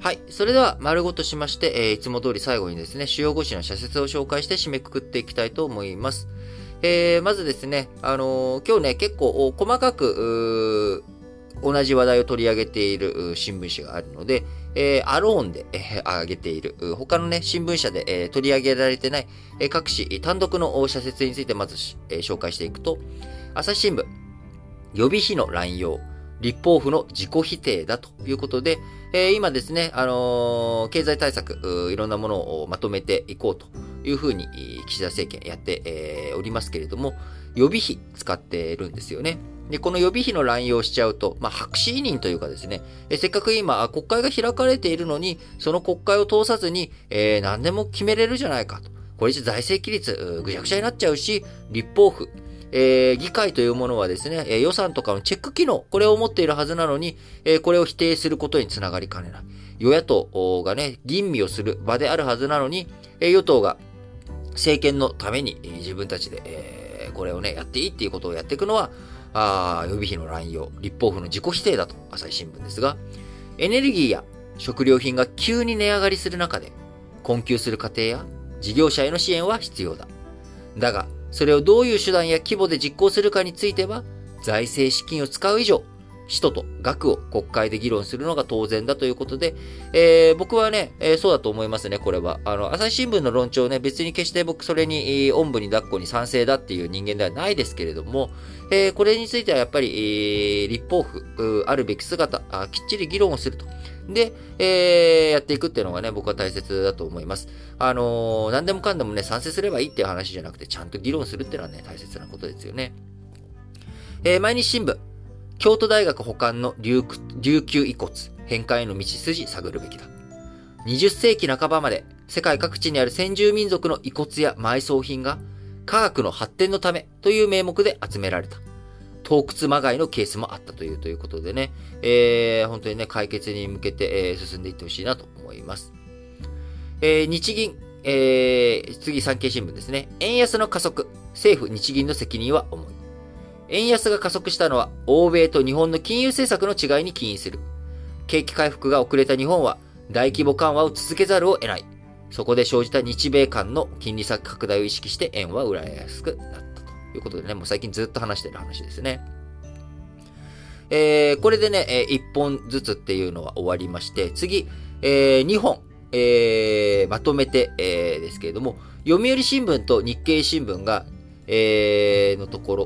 はい。それでは、丸ごとしまして、えーいつも通り最後にですね、主要語詞の社説を紹介して締めくくっていきたいと思います。えー、まずですね、あのー今日ね、結構細かく、同じ話題を取り上げている新聞紙があるので、えーアローンで、えー上げている、他のね、新聞社で、えー取り上げられてない、えー各紙単独の社説についてまず、えー紹介していくと、朝日新聞、予備費の乱用、立法府の自己否定だということで、えー今ですね、あのー経済対策、いろんなものをまとめていこうというふうに、岸田政権やって、えーおりますけれども、予備費使っているんですよね。で、この予備費の乱用しちゃうと、まあ、白紙委任というかですね、えせっかく今、国会が開かれているのに、その国会を通さずに、えー何でも決めれるじゃないかと。これじゃ財政規律、ぐちゃぐちゃになっちゃうし、立法府、えー議会というものはですね、え予算とかのチェック機能、これを持っているはずなのに、えこれを否定することにつながりかねない。与野党がね、吟味をする場であるはずなのに、え与党が政権のために、自分たちで、えこれをね、やっていいっていうことをやっていくのは、あ予備費の乱用、立法府の自己否定だと、朝日新聞ですが、エネルギーや食料品が急に値上がりする中で、困窮する家庭や事業者への支援は必要だ。だが、それをどういう手段や規模で実行するかについては、財政資金を使う以上、使途と額を国会で議論するのが当然だということで、えー僕はね、えーそうだと思いますね、これは。あの、朝日新聞の論調ね、別に決して僕それに、おんぶに抱っこに賛成だっていう人間ではないですけれども、えーこれについてはやっぱり、えー立法府、あるべき姿あ、きっちり議論をすると。で、えーやっていくっていうのがね、僕は大切だと思います。あのー何でもかんでもね、賛成すればいいっていう話じゃなくて、ちゃんと議論するっていうのはね、大切なことですよね。えー毎日新聞、京都大学保管の琉球遺骨、返還への道筋探るべきだ。20世紀半ばまで世界各地にある先住民族の遺骨や埋葬品が科学の発展のためという名目で集められた。洞窟まがいのケースもあったというということでね、えー本当にね、解決に向けて、えー進んでいってほしいなと思います。えー日銀、えー次産経新聞ですね。円安の加速、政府日銀の責任は重い。円安が加速したのは、欧米と日本の金融政策の違いに起因する。景気回復が遅れた日本は、大規模緩和を続けざるを得ない。そこで生じた日米間の金利差拡大を意識して円は売られやすくなったということでね、もう最近ずっと話してる話ですね。えー、これでね、えー、1本ずつっていうのは終わりまして、次、えー、2本、えー、まとめて、えー、ですけれども、読売新聞と日経新聞が、えー、のとこ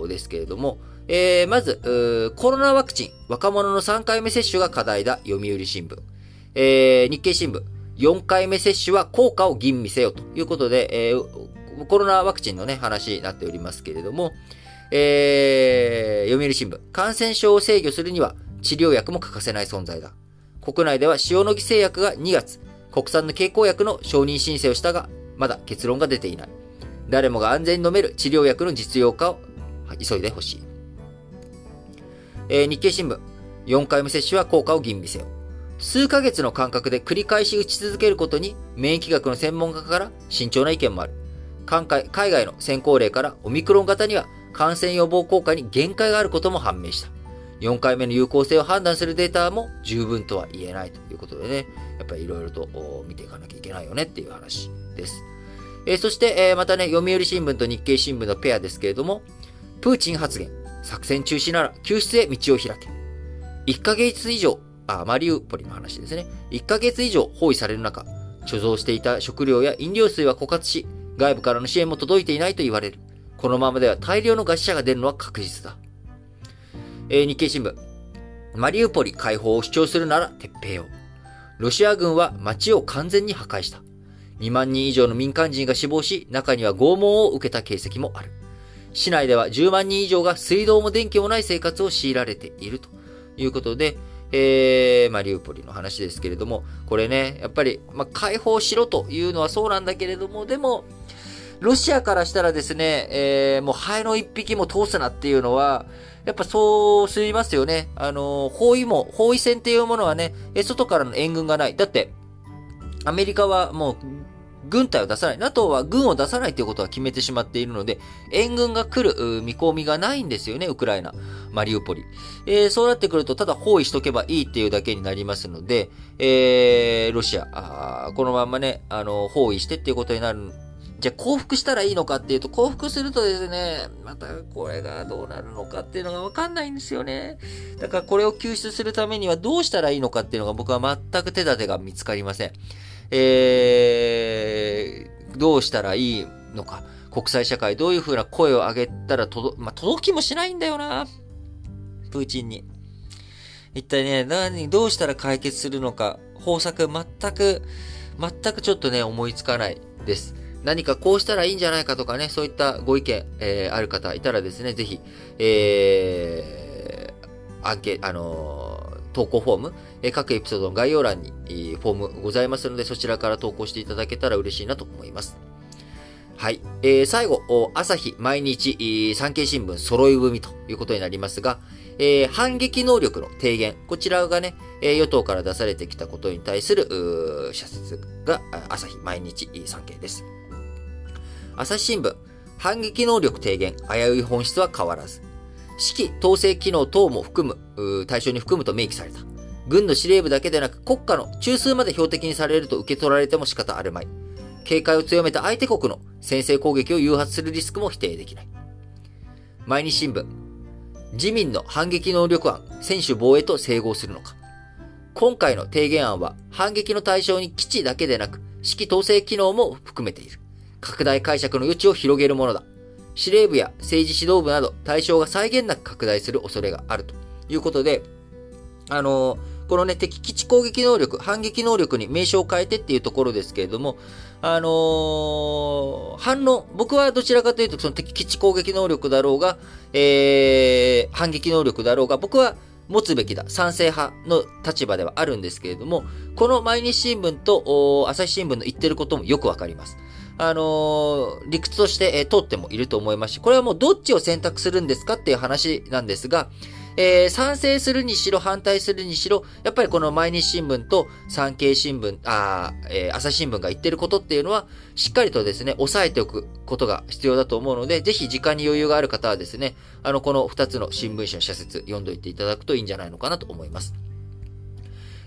ろですけれども、えー、まず、コロナワクチン、若者の3回目接種が課題だ、読売新聞。えー、日経新聞、4回目接種は効果を吟味せよということで、えー、コロナワクチンのね、話になっておりますけれども、えー、読売新聞、感染症を制御するには治療薬も欠かせない存在だ。国内では塩野義製薬が2月、国産の経口薬の承認申請をしたが、まだ結論が出ていない。誰もが安全に飲める治療薬の実用化を急いでほしい。えー日経新聞、4回目接種は効果を吟味せよ。数ヶ月の間隔で繰り返し打ち続けることに免疫学の専門家から慎重な意見もある。海外の先行例からオミクロン型には感染予防効果に限界があることも判明した。4回目の有効性を判断するデータも十分とは言えないということでね、やっぱりいろいろと見ていかなきゃいけないよねっていう話です。えーそして、えーまたね、読売新聞と日経新聞のペアですけれども、プーチン発言、作戦中止なら救出へ道を開け。1ヶ月以上、あ、マリウポリの話ですね。1ヶ月以上包囲される中、貯蔵していた食料や飲料水は枯渇し、外部からの支援も届いていないと言われる。このままでは大量の餓死者が出るのは確実だ。えー日経新聞。マリウポリ解放を主張するなら撤兵を。ロシア軍は街を完全に破壊した。2万人以上の民間人が死亡し、中には拷問を受けた形跡もある。市内では10万人以上が水道も電気もない生活を強いられているということで、えー、マリウポリの話ですけれども、これね、やっぱり、まあ、解放しろというのはそうなんだけれども、でも、ロシアからしたらですね、えー、もうハエの一匹も通すなっていうのは、やっぱそうすりますよね。あの、包囲も、包囲戦っていうものはね、外からの援軍がない。だって、アメリカはもう、軍隊を出さない。NATO は軍を出さないということは決めてしまっているので、援軍が来る見込みがないんですよね、ウクライナ。マリウポリ。えー、そうなってくると、ただ包囲しとけばいいっていうだけになりますので、えー、ロシア、このまんまね、あの、包囲してっていうことになるじゃあ降伏したらいいのかっていうと、降伏するとですね、またこれがどうなるのかっていうのがわかんないんですよね。だからこれを救出するためにはどうしたらいいのかっていうのが僕は全く手立てが見つかりません。えー、どうしたらいいのか。国際社会どういう風な声を上げたら届、まあ、届きもしないんだよな。プーチンに。一体ね、何、どうしたら解決するのか、方策全く、全くちょっとね、思いつかないです。何かこうしたらいいんじゃないかとかね、そういったご意見、えー、ある方いたらですね、ぜひ、えー、アンケ、あのー、投稿フォーム、え、各エピソードの概要欄に、え、フォームございますので、そちらから投稿していただけたら嬉しいなと思います。はい。えー、最後、朝日毎日、産経新聞揃い踏みということになりますが、えー、反撃能力の提言。こちらがね、え、与党から出されてきたことに対する、社説が、朝日毎日産経です。朝日新聞、反撃能力低減、危うい本質は変わらず。指揮、統制機能等も含む、対象に含むと明記された。軍の司令部だけでなく国家の中枢まで標的にされると受け取られても仕方あるまい。警戒を強めた相手国の先制攻撃を誘発するリスクも否定できない。毎日新聞、自民の反撃能力案、専守防衛と整合するのか。今回の提言案は反撃の対象に基地だけでなく指揮統制機能も含めている。拡大解釈の余地を広げるものだ。司令部や政治指導部など対象が際限なく拡大する恐れがあるということで、あのー、このね、敵基地攻撃能力、反撃能力に名称を変えてっていうところですけれども、あのー、反論、僕はどちらかというと、その敵基地攻撃能力だろうが、えー、反撃能力だろうが、僕は持つべきだ。賛成派の立場ではあるんですけれども、この毎日新聞と朝日新聞の言ってることもよくわかります。あのー、理屈として、えー、通ってもいると思いますし、これはもうどっちを選択するんですかっていう話なんですが、えー、賛成するにしろ、反対するにしろ、やっぱりこの毎日新聞と産経新聞、あえー、朝日新聞が言ってることっていうのは、しっかりとですね、押さえておくことが必要だと思うので、ぜひ時間に余裕がある方はですね、あの、この2つの新聞紙の社説読んどいていただくといいんじゃないのかなと思います。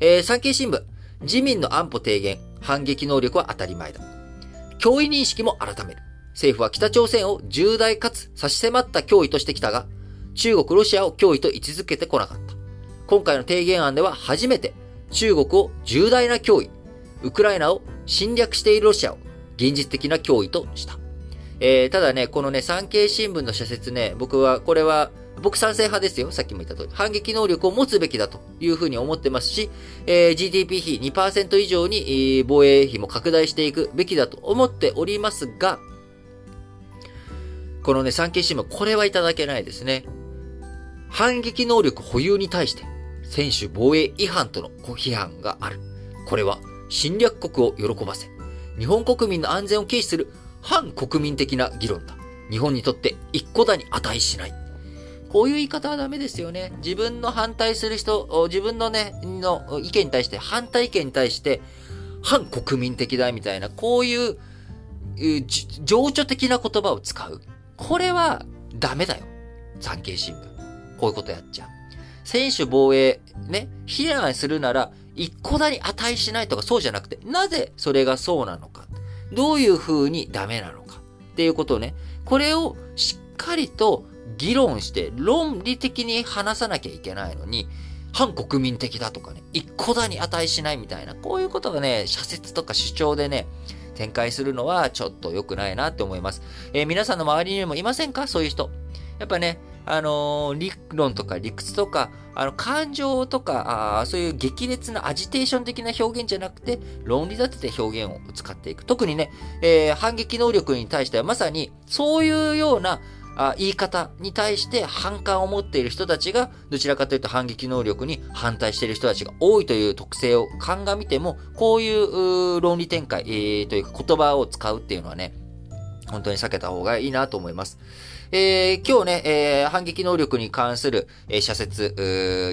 えー、産経新聞、自民の安保提言、反撃能力は当たり前だ。脅威認識も改める。政府は北朝鮮を重大かつ差し迫った脅威としてきたが、中国、ロシアを脅威と位置づけてこなかった。今回の提言案では初めて中国を重大な脅威、ウクライナを侵略しているロシアを現実的な脅威とした。えー、ただね、このね、産経新聞の社説ね、僕は、これは、僕賛成派ですよ。さっきも言った通り。反撃能力を持つべきだというふうに思ってますし、えー、GDP 比2%以上に、防衛費も拡大していくべきだと思っておりますが、このね、産経新聞、これはいただけないですね。反撃能力保有に対して、専守防衛違反との批判がある。これは侵略国を喜ばせ、日本国民の安全を軽視する反国民的な議論だ。日本にとって一個だに値しない。こういう言い方はダメですよね。自分の反対する人、自分のね、の意見に対して、反対意見に対して、反国民的だみたいな、こういう、情緒的な言葉を使う。これはダメだよ。産経新聞。こういうことやっちゃう。選手防衛、ね、非難するなら、一個だに値しないとかそうじゃなくて、なぜそれがそうなのか。どういう風にダメなのか。っていうことをね、これをしっかりと議論して論理的に話さなきゃいけないのに、反国民的だとかね、一個だに値しないみたいな、こういうことがね、社説とか主張でね、展開するのはちょっと良くないなって思います。えー、皆さんの周りにもいませんか？そういう人。やっぱね、あのー、理論とか理屈とか、あの、感情とか、あそういう激烈なアジテーション的な表現じゃなくて、論理立てて表現を使っていく。特にね、えー、反撃能力に対してはまさに、そういうような、あ言い方に対して反感を持っている人たちが、どちらかというと反撃能力に反対している人たちが多いという特性を鑑みても、こういう論理展開、えー、というか言葉を使うっていうのはね、本当に避けた方がいいなと思います。えー、今日ね、えー、反撃能力に関する、えー、社説、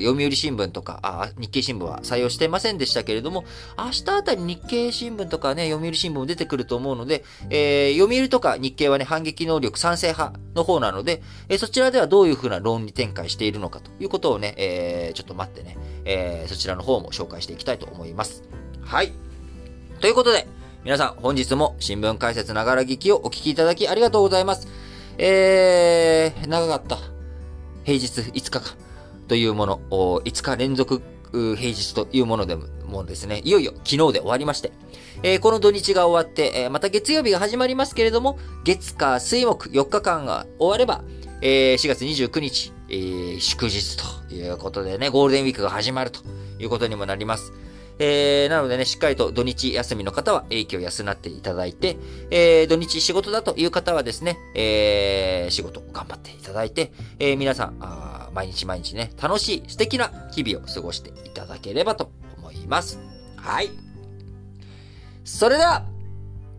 読売新聞とか、あ、日経新聞は採用していませんでしたけれども、明日あたり日経新聞とかね、読売新聞も出てくると思うので、えー、読売とか日経はね、反撃能力賛成派の方なので、えー、そちらではどういうふうな論理展開しているのかということをね、えー、ちょっと待ってね、えー、そちらの方も紹介していきたいと思います。はい。ということで、皆さん本日も新聞解説ながら聞きをお聞きいただきありがとうございます。えー、長かった。平日5日間というもの、5日連続平日というものでもですね、いよいよ昨日で終わりまして、えー、この土日が終わって、えー、また月曜日が始まりますけれども、月火水木4日間が終われば、えー、4月29日、えー、祝日ということでね、ゴールデンウィークが始まるということにもなります。えー、なのでね、しっかりと土日休みの方は影響休なっていただいて、えー、土日仕事だという方はですね、えー、仕事頑張っていただいて、えー、皆さん、あ毎日毎日ね、楽しい素敵な日々を過ごしていただければと思います。はい。それでは、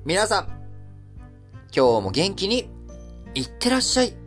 皆さん、今日も元気にいってらっしゃい。